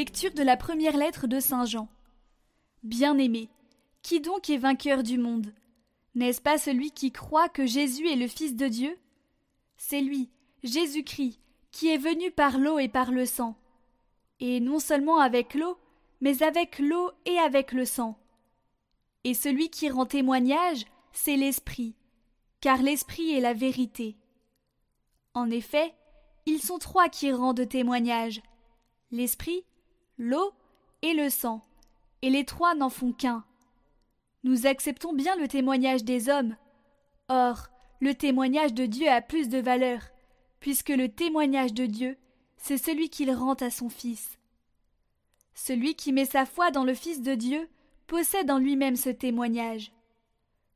Lecture de la première lettre de Saint Jean. Bien-aimé, qui donc est vainqueur du monde? N'est-ce pas celui qui croit que Jésus est le Fils de Dieu? C'est lui, Jésus-Christ, qui est venu par l'eau et par le sang. Et non seulement avec l'eau, mais avec l'eau et avec le sang. Et celui qui rend témoignage, c'est l'Esprit, car l'Esprit est la vérité. En effet, ils sont trois qui rendent témoignage l'Esprit, l'eau et le sang, et les trois n'en font qu'un. Nous acceptons bien le témoignage des hommes. Or, le témoignage de Dieu a plus de valeur, puisque le témoignage de Dieu, c'est celui qu'il rend à son Fils. Celui qui met sa foi dans le Fils de Dieu possède en lui-même ce témoignage.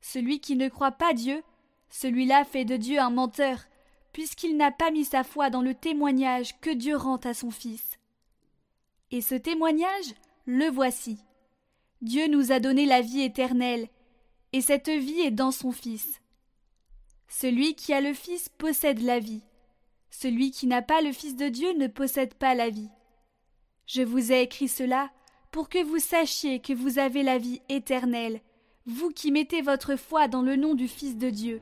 Celui qui ne croit pas Dieu, celui-là fait de Dieu un menteur, puisqu'il n'a pas mis sa foi dans le témoignage que Dieu rend à son Fils. Et ce témoignage, le voici. Dieu nous a donné la vie éternelle, et cette vie est dans son Fils. Celui qui a le Fils possède la vie. Celui qui n'a pas le Fils de Dieu ne possède pas la vie. Je vous ai écrit cela pour que vous sachiez que vous avez la vie éternelle, vous qui mettez votre foi dans le nom du Fils de Dieu.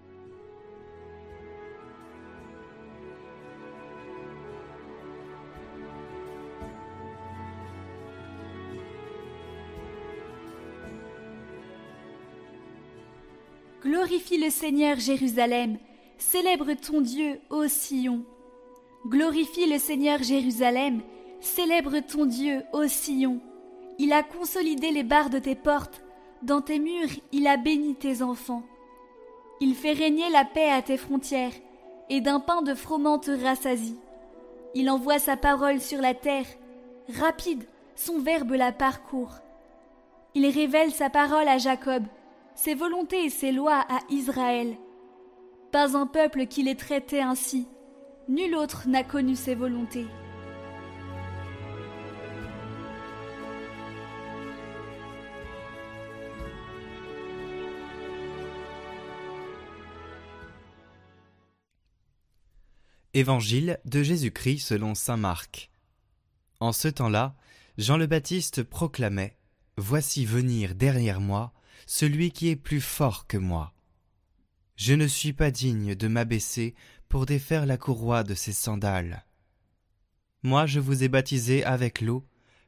Glorifie le Seigneur Jérusalem, célèbre ton Dieu, ô Sion. Glorifie le Seigneur Jérusalem, célèbre ton Dieu, ô Sion. Il a consolidé les barres de tes portes, dans tes murs il a béni tes enfants. Il fait régner la paix à tes frontières, et d'un pain de froment te rassasie. Il envoie sa parole sur la terre, rapide, son verbe la parcourt. Il révèle sa parole à Jacob, ses volontés et ses lois à Israël. Pas un peuple qui les traitait ainsi, nul autre n'a connu ses volontés. Évangile de Jésus-Christ selon saint Marc. En ce temps-là, Jean le Baptiste proclamait Voici venir derrière moi celui qui est plus fort que moi. Je ne suis pas digne de m'abaisser pour défaire la courroie de ses sandales. Moi je vous ai baptisé avec l'eau,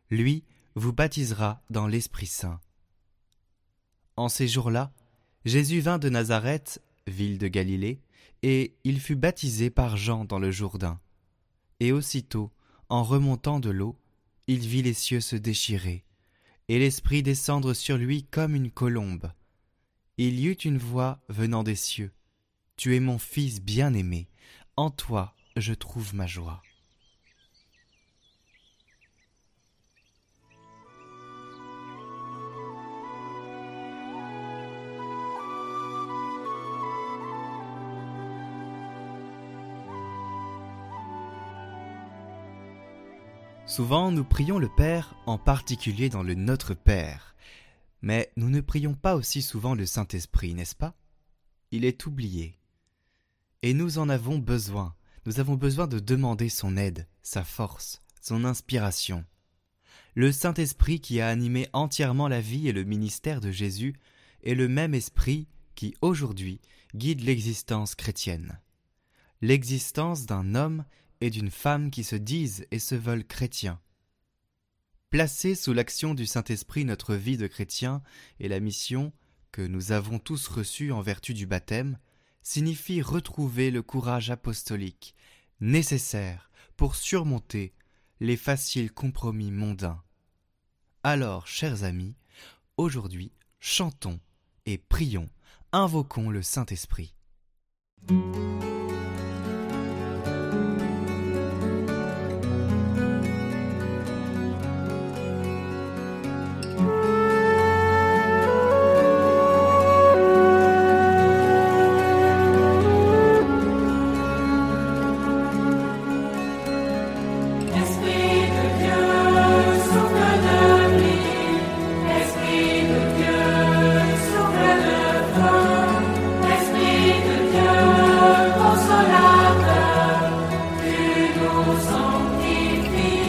lui vous baptisera dans l'Esprit Saint. En ces jours-là, Jésus vint de Nazareth, ville de Galilée, et il fut baptisé par Jean dans le Jourdain. Et aussitôt, en remontant de l'eau, il vit les cieux se déchirer, et l'Esprit descendre sur lui comme une colombe. Il y eut une voix venant des cieux. Tu es mon Fils bien-aimé, en toi je trouve ma joie. Souvent nous prions le Père, en particulier dans le Notre Père. Mais nous ne prions pas aussi souvent le Saint-Esprit, n'est-ce pas? Il est oublié. Et nous en avons besoin. Nous avons besoin de demander son aide, sa force, son inspiration. Le Saint-Esprit qui a animé entièrement la vie et le ministère de Jésus est le même esprit qui, aujourd'hui, guide l'existence chrétienne. L'existence d'un homme et d'une femme qui se disent et se veulent chrétiens. Placer sous l'action du Saint-Esprit notre vie de chrétien et la mission que nous avons tous reçue en vertu du baptême signifie retrouver le courage apostolique nécessaire pour surmonter les faciles compromis mondains. Alors, chers amis, aujourd'hui, chantons et prions, invoquons le Saint-Esprit. Sanctifié.